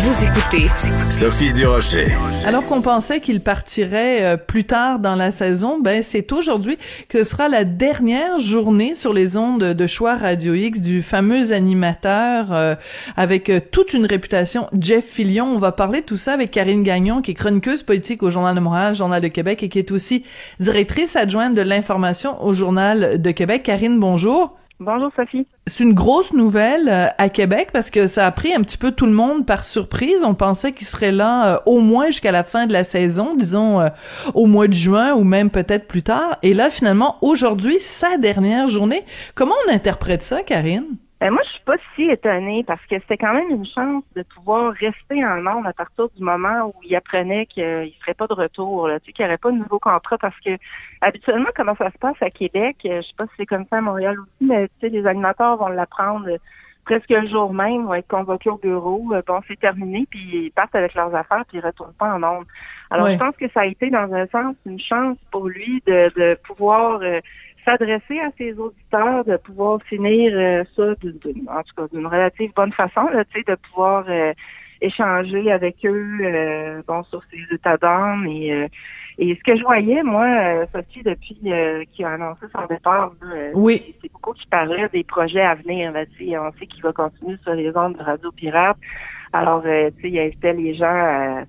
Vous écoutez Sophie Durocher. Alors qu'on pensait qu'il partirait euh, plus tard dans la saison, ben c'est aujourd'hui que ce sera la dernière journée sur les ondes de choix Radio X du fameux animateur euh, avec euh, toute une réputation, Jeff Fillion. On va parler de tout ça avec Karine Gagnon, qui est chroniqueuse politique au Journal de Montréal, Journal de Québec, et qui est aussi directrice adjointe de l'information au Journal de Québec. Karine, bonjour. Bonjour Sophie. C'est une grosse nouvelle euh, à Québec parce que ça a pris un petit peu tout le monde par surprise. On pensait qu'il serait là euh, au moins jusqu'à la fin de la saison, disons euh, au mois de juin ou même peut-être plus tard. Et là, finalement, aujourd'hui, sa dernière journée. Comment on interprète ça, Karine? Ben moi, je suis pas si étonnée parce que c'était quand même une chance de pouvoir rester en monde à partir du moment où il apprenait qu'il ne ferait pas de retour, là, tu sais, qu'il n'y aurait pas de nouveau contrat parce que habituellement, comment ça se passe à Québec, euh, je sais pas si c'est comme ça à Montréal aussi, mais tu sais, les animateurs vont l'apprendre presque le jour même, vont être convoqués au bureau, euh, bon, c'est terminé, puis ils partent avec leurs affaires, puis ils retournent pas en monde. Alors, je pense que ça a été, dans un sens, une chance pour lui de, de pouvoir euh, s'adresser à ses auditeurs, de pouvoir finir euh, ça, en tout cas d'une relative bonne façon, là, de pouvoir euh, échanger avec eux euh, bon, sur ses états d'âme. Et, et ce que je voyais, moi, Sophie, depuis qu'il a annoncé son départ, oui. c'est beaucoup qui parlait des projets à venir. Là, on sait qu'il va continuer sur les ondes de Radio Pirate. Alors, tu sais, il invitait les gens à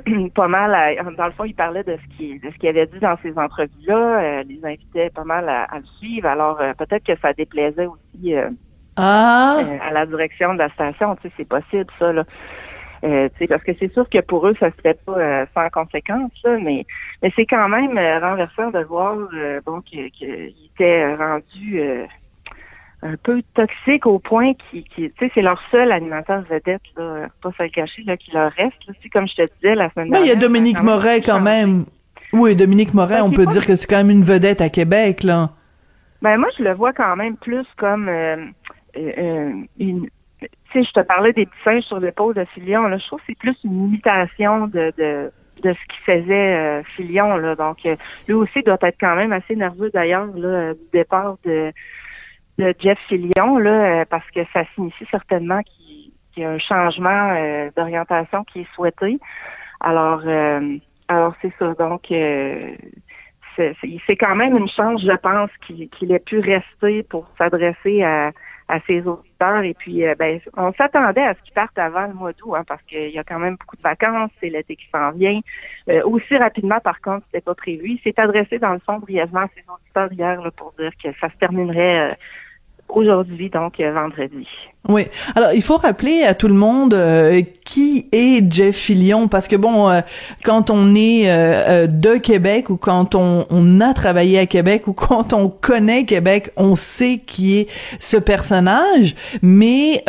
pas mal, dans le fond, il parlait de ce qu'il de ce qu'il avait dit dans ces entrevues-là, euh, les invitait pas mal à, le suivre. Alors euh, peut-être que ça déplaisait aussi euh, ah. à la direction de la station. Tu sais, c'est possible ça là. tu sais, parce que c'est sûr que pour eux, ça se fait pas sans conséquence, là, mais mais c'est quand même renversant de voir bon qu'il était rendu un peu toxique au point qui, qui tu sais, c'est leur seul animateur vedette, là, pas se le cacher, là, qui leur reste. Là. Comme je te disais la semaine dernière. il y a Dominique Moret quand même. Oui, Dominique Moret, on peut dire que c'est quand même une vedette à Québec, là. Ben moi, je le vois quand même plus comme euh, euh, une. Tu sais, je te parlais des petits singes sur l'épaule de Filion. Là, je trouve que c'est plus une imitation de, de de ce qui faisait euh, Filion là donc lui aussi doit être quand même assez nerveux d'ailleurs là du départ de Jeff Fillion, euh, parce que ça signifie certainement qu'il y a un changement euh, d'orientation qui est souhaité. Alors, euh, alors c'est ça. Donc, c'est quand même une chance, je pense, qu'il ait pu rester pour s'adresser à, à ses auditeurs. Et puis, ben, on s'attendait à ce qu'il parte avant le mois d'août, hein, parce qu'il y a quand même beaucoup de vacances, c'est l'été qui s'en vient. aussi rapidement, par contre, c'était pas prévu. Il s'est adressé, dans le fond, brièvement à ses auditeurs hier pour dire que ça se terminerait aujourd'hui, donc vendredi. Oui. Alors, il faut rappeler à tout le monde euh, qui est Jeff Fillion, parce que bon, euh, quand on est euh, de Québec ou quand on, on, a travaillé à Québec ou quand on connaît Québec, on sait qui est ce personnage. Mais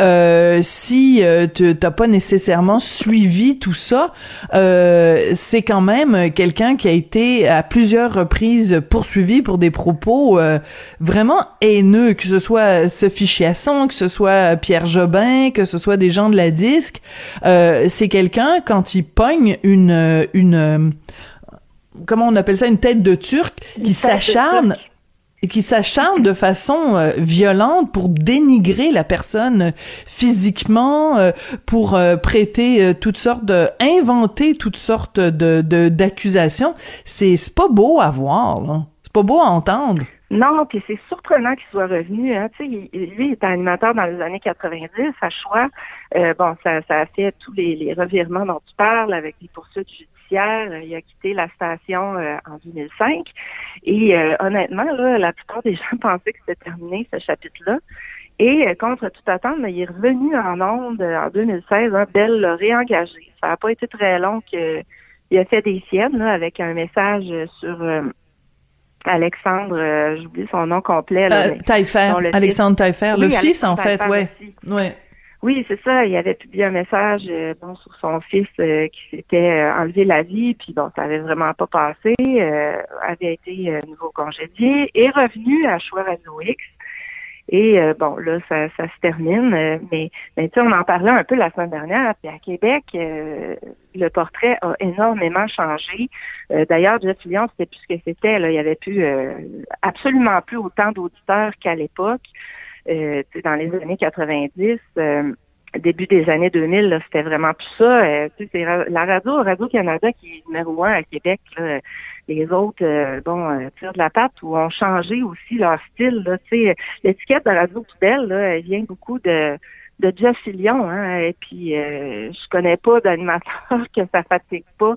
si tu t'as pas nécessairement suivi tout ça, c'est quand même quelqu'un qui a été à plusieurs reprises poursuivi pour des propos vraiment haineux, que ce soit Sophie Chiasson, que ce soit Pierre Jobin, que ce soit des gens de la disque, euh, c'est quelqu'un quand il pogne une une comment on appelle ça une tête de turc qui s'acharne qui s'acharne de façon euh, violente pour dénigrer la personne physiquement, euh, pour prêter toutes sortes de, inventer toutes sortes de d'accusations. C'est c'est pas beau à voir, c'est pas beau à entendre. Non, puis c'est surprenant qu'il soit revenu. Hein. Tu sais, lui, il était animateur dans les années 90 à choix. Euh, bon, ça, ça a fait tous les, revirements dont tu parles avec les poursuites judiciaires. Il a quitté la station euh, en 2005. Et euh, honnêtement, là, la plupart des gens pensaient que c'était terminé, ce chapitre-là. Et contre toute attente, il est revenu en onde en 2016. Hein, Belle l'a réengagé. Ça n'a pas été très long qu'il a fait des siennes là, avec un message sur Alexandre, euh, j'oublie son nom complet. Là, euh, Alexandre Taillefer, le fils en fait, ouais. ouais. Oui, c'est ça. Il avait publié un message euh, bon, sur son fils qui s'était enlevé la vie, puis bon, ça avait vraiment pas passé, avait été nouveau congédié, et revenu à Choix Radio X. Et euh, bon, là, ça, ça se termine, euh, mais, mais tu sais, on en parlait un peu la semaine dernière, puis à Québec, euh, le portrait a énormément changé. D'ailleurs, Jeff Lyon, c'était plus ce que c'était. Il y avait plus absolument plus autant d'auditeurs qu'à l'époque. dans les années 90, début des années 2000, c'était vraiment plus ça. c'est la radio, Radio-Canada qui est numéro un à Québec. Là, les autres, euh, bon, euh, tirent de la patte ou ont changé aussi leur style. L'étiquette de Radio Poubelle, là, elle vient beaucoup de de Jeff Fillion, hein, et puis euh, je connais pas d'animateur que ça fatigue pas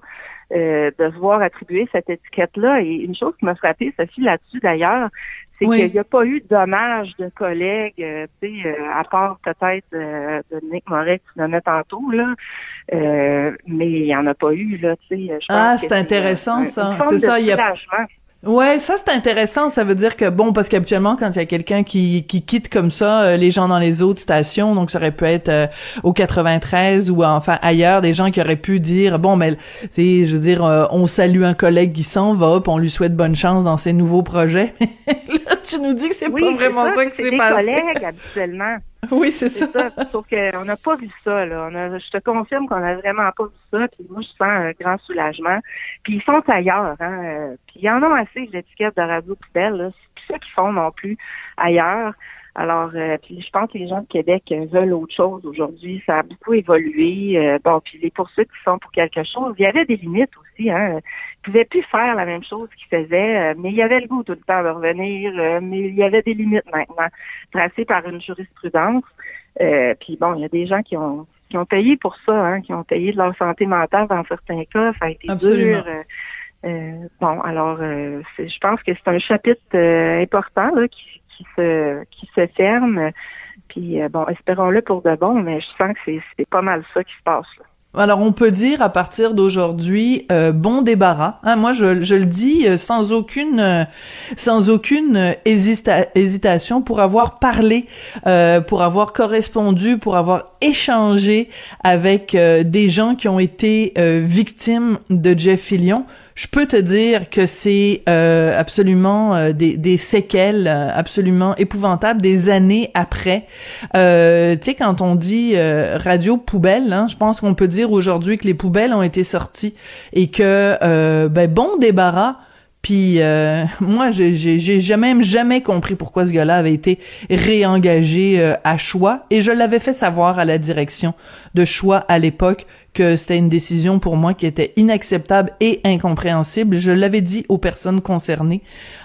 euh, de se voir attribuer cette étiquette-là. Et une chose qui m'a frappé, Sophie, là-dessus d'ailleurs, c'est qu'il n'y a pas eu d'hommage de collègues, euh, tu sais, euh, à part peut-être euh, de Nick Moret qui a tantôt, là. mais il n'y en a pas eu, là, tu sais. Ah, c'est intéressant, ça. C'est ça, il y a... Ouais, ça c'est intéressant. Ça veut dire que bon, parce qu'habituellement quand il y a quelqu'un qui, qui quitte comme ça, euh, les gens dans les autres stations, donc ça aurait pu être euh, au 93 ou enfin ailleurs, des gens qui auraient pu dire bon, mais c'est, je veux dire, euh, on salue un collègue qui s'en va, puis on lui souhaite bonne chance dans ses nouveaux projets. Tu nous dis que c'est pas vraiment ça, que c'est passé? collègues habituellement. Oui, c'est ça. ça. Sauf qu'on n'a pas vu ça. Là. On a, je te confirme qu'on n'a vraiment pas vu ça. Puis moi, je sens un grand soulagement. Puis ils sont ailleurs. Hein. Puis y en a assez l'étiquette de radio poubelle. C'est plus ça qu'ils font non plus ailleurs. Alors, euh, puis je pense que les gens de Québec veulent autre chose aujourd'hui. Ça a beaucoup évolué. Euh, bon, puis les poursuites qui sont pour quelque chose, il y avait des limites aussi. Hein. Ils pouvaient plus faire la même chose qu'ils faisaient, euh, mais il y avait le goût tout le temps de revenir. mais il y avait des limites maintenant, tracées par une jurisprudence. puis bon, il y a des gens qui ont qui ont payé pour ça, hein, qui ont payé de leur santé mentale dans certains cas. Ça a été dur. Bon, alors, je pense que c'est un chapitre important là, qui, qui se qui se ferme. Puis euh, bon, espérons-le pour de bon, mais je sens que c'est pas mal ça qui se passe. Alors on peut dire à partir d'aujourd'hui euh, bon débarras. Hein, moi je, je, le dis euh, sans aucune sans aucune hésitation pour avoir parlé, pour avoir correspondu, pour avoir échangé avec des gens qui ont été victimes de Jeff Fillion je peux te dire que c'est euh, absolument euh, des, séquelles euh, absolument épouvantables des années après. Euh, tu sais, quand on dit radio poubelle, hein, je pense qu'on peut dire aujourd'hui que les poubelles ont été sorties et que ben bon débarras puis euh, moi, j'ai jamais jamais compris pourquoi ce gars-là avait été réengagé euh, à choix, et je l'avais fait savoir à la direction de choix à l'époque que c'était une décision pour moi qui était inacceptable et incompréhensible. Je l'avais dit aux personnes concernées.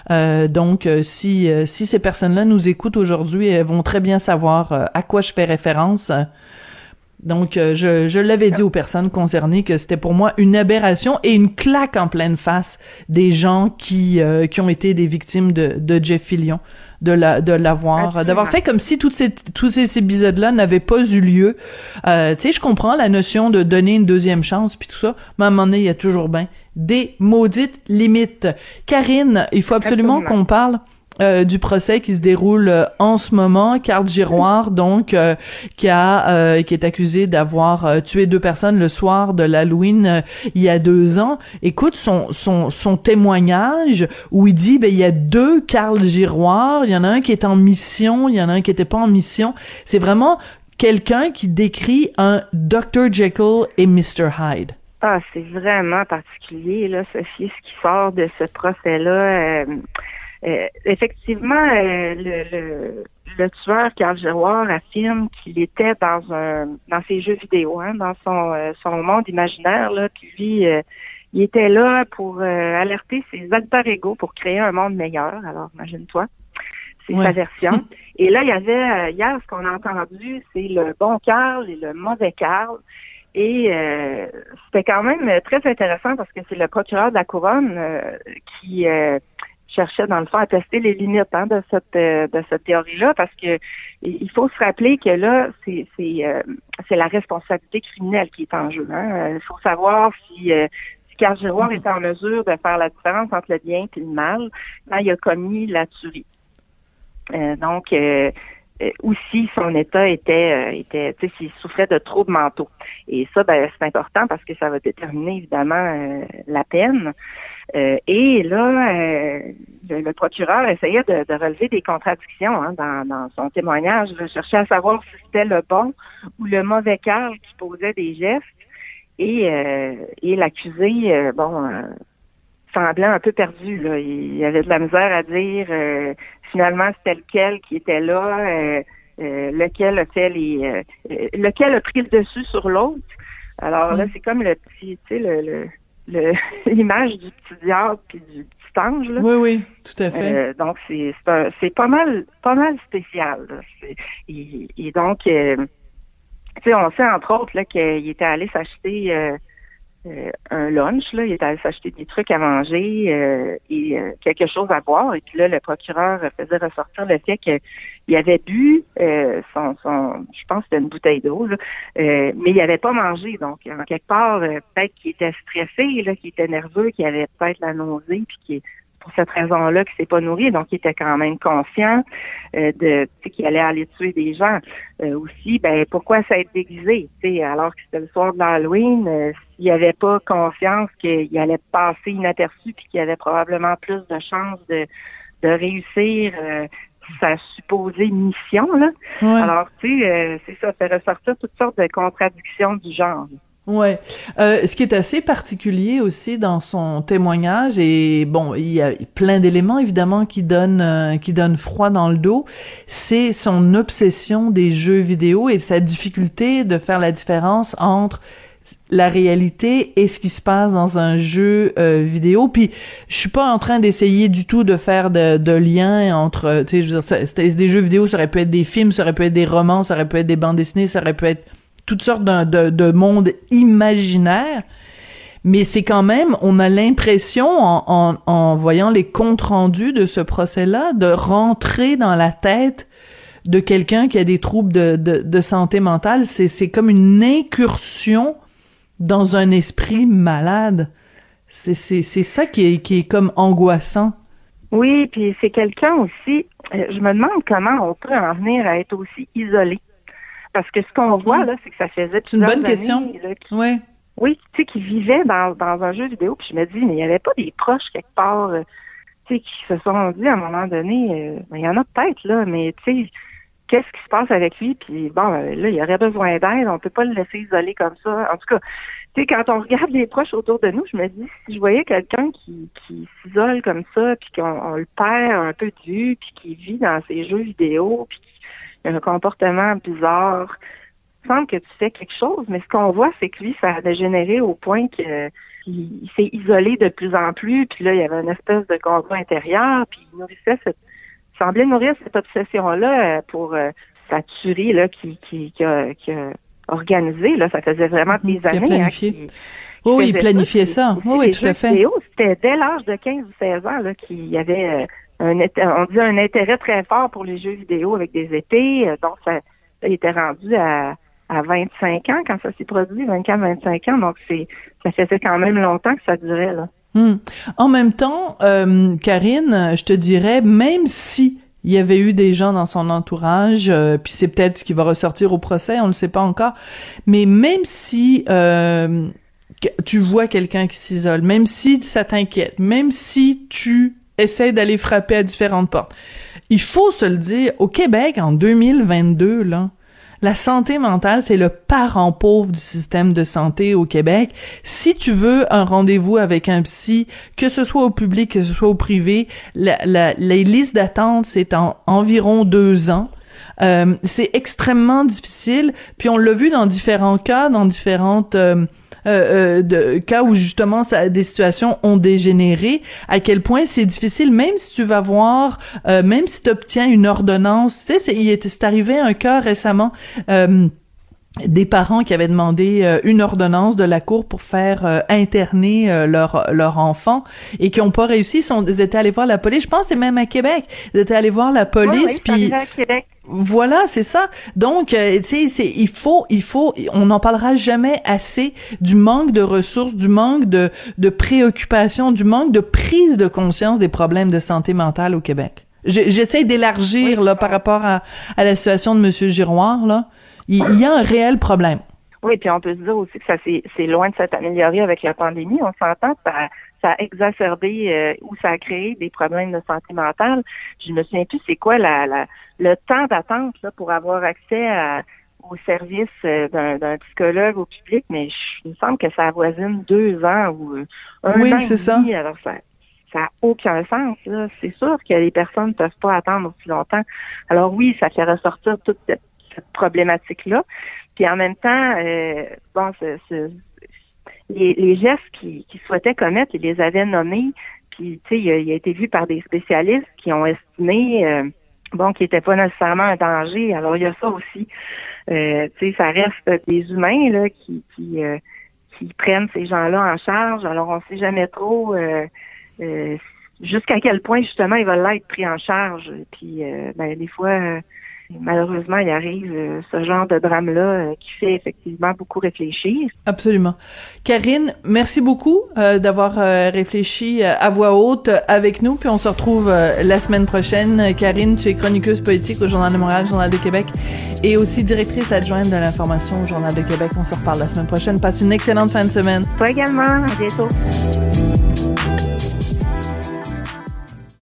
Euh, donc, si si ces personnes-là nous écoutent aujourd'hui, elles vont très bien savoir à quoi je fais référence. Donc, euh, je, je l'avais dit aux personnes concernées que c'était pour moi une aberration et une claque en pleine face des gens qui euh, qui ont été des victimes de, de Jeff Fillion, de la de l'avoir, d'avoir fait comme si toutes ces tous ces épisodes-là n'avaient pas eu lieu. Euh, tu sais, je comprends la notion de donner une deuxième chance puis tout ça, mais à un moment donné, il y a toujours bien des maudites limites. Karine, il faut absolument qu'on parle euh, du procès qui se déroule euh, en ce moment. Carl Giroir, donc, euh, qui a qui est accusé d'avoir tué deux personnes le soir de l'Halloween il y a deux ans. Écoute son son son témoignage où il dit ben il y a deux Carl Giroir. Il y en a un qui est en mission, il y en a un qui était pas en mission. C'est vraiment quelqu'un qui décrit un Dr Jekyll et Mr Hyde. Ah, c'est vraiment particulier là, Sophie, ce qui sort de ce procès là. Euh, effectivement, euh, le, le, le, tueur Carl Giroir affirme qu'il était dans un dans ses jeux vidéo, hein, dans son euh, son monde imaginaire là, puis lui, il était là pour alerter ses alter ego pour créer un monde meilleur. Alors, imagine-toi, c'est sa version. Et là, il y avait hier ce qu'on a entendu, c'est le bon Carl et le mauvais Carl. Et c'était quand même très intéressant parce que c'est le procureur de la couronne qui cherchait dans le fond à tester les limites hein, de cette euh, de cette théorie-là parce que il faut se rappeler que là c'est c'est euh, c'est la responsabilité criminelle qui est en jeu. Hein. Il faut savoir si euh, si Carl Giroir était en mesure de faire la différence entre le bien et le mal quand il a commis la tuerie. donc aussi son état était était tu sais s'il souffrait de troubles mentaux et ça ben c'est important parce que ça va déterminer évidemment la peine et là, le, procureur essayait de, relever des contradictions hein, dans, son témoignage. Il cherchait à savoir si c'était le bon ou le mauvais cœur qui posait des gestes. Et, et l'accusé, bon, semblait un peu perdu. Là. Il avait de la misère à dire finalement c'était lequel qui était là. Euh, lequel a fait les euh, euh, lequel a pris le dessus sur l'autre. Alors là, c'est comme le petit, tu sais, le, le, l'image du petit diable puis du petit ange. Là. Oui, oui, tout à fait. donc c'est c'est, pas mal pas mal spécial. et, donc, tu sais, on sait entre autres là qu'il était allé s'acheter euh, un lunch, là, il était allé s'acheter des trucs à manger euh, et euh, quelque chose à boire. Et puis là, le procureur faisait ressortir le fait qu'il avait bu son, son, je pense que c'était une bouteille d'eau, mais il n'avait pas mangé. Donc, en quelque part, peut-être qu'il était stressé, là, qu'il était nerveux, qu'il avait peut-être la nausée, puis qu'il pour cette raison-là qu'il s'est pas nourri, donc il était quand même conscient euh, de qu'il allait aller tuer des gens. Euh, aussi, ben pourquoi ça être déguisé, alors que c'était le soir de l'Halloween, euh, s'il avait pas confiance qu'il allait passer inaperçu puis qu'il avait probablement plus de chances de, de réussir sa supposée mission là. Alors tu sais, c'est ça, fait ressortir toutes sortes de contradictions du genre. Ouais. Euh, ce qui est assez particulier aussi dans son témoignage et bon, il y a plein d'éléments évidemment qui donnent euh, qui donnent froid dans le dos, c'est son obsession des jeux vidéo et sa difficulté de faire la différence entre la réalité et ce qui se passe dans un jeu euh, vidéo. Puis je suis pas en train d'essayer du tout de faire de, de lien entre, tu sais, je veux dire, des jeux vidéo, ça aurait pu être des films, ça aurait pu être des romans, ça aurait pu être des bandes dessinées, ça aurait pu être toutes sortes de, de mondes imaginaires. Mais c'est quand même, on a l'impression, en, en, voyant les comptes rendus de ce procès-là, de rentrer dans la tête de quelqu'un qui a des troubles de, de, de santé mentale. C'est, comme une incursion dans un esprit malade. C'est ça qui est, qui est comme angoissant. Oui, puis c'est quelqu'un aussi, euh, je me demande comment on peut en venir à être aussi isolé. Parce que ce qu'on voit, là, c'est que ça faisait C'est une bonne question. oui. Oui, tu sais, qui vivait dans, dans un jeu vidéo, puis je me dis, mais il n'y avait pas des proches quelque part, euh, tu sais, qui se sont dit à un moment donné, euh, ben, il y en a peut-être, là, mais tu sais, qu'est-ce qui se passe avec lui, puis bon, euh, là, il aurait besoin d'aide, on peut pas le laisser isoler comme ça. En tout cas, tu sais, quand on regarde les proches autour de nous, je me dis, si je voyais quelqu'un qui, qui s'isole comme ça, puis qu'on le perd un peu de vue, puis qui vit dans ses jeux vidéo, puis un comportement bizarre. Il semble que tu fais quelque chose, mais ce qu'on voit, c'est que lui, ça a dégénéré au point qu'il s'est isolé de plus en plus, puis là, il y avait une espèce de combat intérieur, puis il nourrissait cette, semblait nourrir cette obsession-là euh, pour euh, sa tuerie là, qui, qui, qui, a, qui a organisé. Là, ça faisait vraiment des années. Hein, oui, il planifiait ça. Oui, tout à fait. C'était dès l'âge de 15 ou 16 ans qu'il y avait euh, on dit un intérêt très fort pour les jeux vidéo avec des épées. Euh, donc, ça, il était rendu à, à 25 ans quand ça s'est produit, 24-25 ans. Donc, c'est ça faisait quand même longtemps que ça durait. Là. Hmm. En même temps, euh, Karine, je te dirais, même si il y avait eu des gens dans son entourage, euh, puis c'est peut-être ce qui va ressortir au procès, on ne le sait pas encore, mais même si tu vois quelqu'un qui s'isole, même si ça t'inquiète, même si tu essaye d'aller frapper à différentes portes. Il faut se le dire, au Québec, en 2022, là, la santé mentale, c'est le parent pauvre du système de santé au Québec. Si tu veux un rendez-vous avec un psy, que ce soit au public, que ce soit au privé, la, la, les listes d'attente, c'est en environ deux ans. Euh, c'est extrêmement difficile. Puis on l'a vu dans différents cas, dans différentes... Euh, euh, euh, de cas où justement des situations ont dégénéré, à quel point c'est difficile, même si tu vas voir, euh, même si tu obtiens une ordonnance, tu sais, c'est, il est, arrivé un cas récemment. Des parents qui avaient demandé une ordonnance de la cour pour faire interner leur leur enfant et qui ont pas réussi, ils, sont, ils étaient allés voir la police. Je pense c'est même à Québec. Ils étaient allés voir la police puis voilà, c'est ça. Donc, euh, tu sais, il faut, il faut, on n'en parlera jamais assez du manque de ressources, du manque de, de préoccupation, du manque de prise de conscience des problèmes de santé mentale au Québec. J'essaie d'élargir là par rapport à, à, la situation de Monsieur Giroir là. Il, y a un réel problème. Oui, puis on peut se dire aussi que ça c'est loin de s'être amélioré avec la pandémie. On s'entend, ça ça a exacerbé euh, ou ça a créé des problèmes de santé mentale. Je me souviens plus c'est quoi la, la, le temps d'attente là, pour avoir accès à, au service euh, d'un psychologue au public, mais je, il me semble que ça avoisine deux ans ou euh, un oui, an et ça. demi. Alors ça ça n'a aucun sens. là. C'est sûr que les personnes ne peuvent pas attendre aussi longtemps. Alors oui, ça fait ressortir toute cette, cette problématique-là. Puis en même temps, euh, bon, ce- ce- les, gestes qu'ils qu'ils souhaitaient commettre, ils les avaient nommés. Puis, tu sais, il, a- il été vu par des spécialistes qui ont estimé, euh, bon, qu'il n'était pas nécessairement un danger. Alors, il y a ça aussi. Euh, tu sais, ça reste des humains, là, qui, qui, qui prennent ces gens-là en charge. Alors, on ne sait jamais trop jusqu'à quel point, justement, ils veulent être pris en charge. Puis, ben, des fois, malheureusement, il arrive euh, ce genre de drame-là euh, qui fait effectivement beaucoup réfléchir. Absolument. Karine, merci beaucoup euh, d'avoir réfléchi à voix haute avec nous, puis on se retrouve la semaine prochaine. Karine, tu es chroniqueuse politique au Journal de Montréal, Journal de Québec, et aussi directrice adjointe de l'information au Journal de Québec. On se reparle la semaine prochaine. Passe une excellente fin de semaine. Toi également, à bientôt.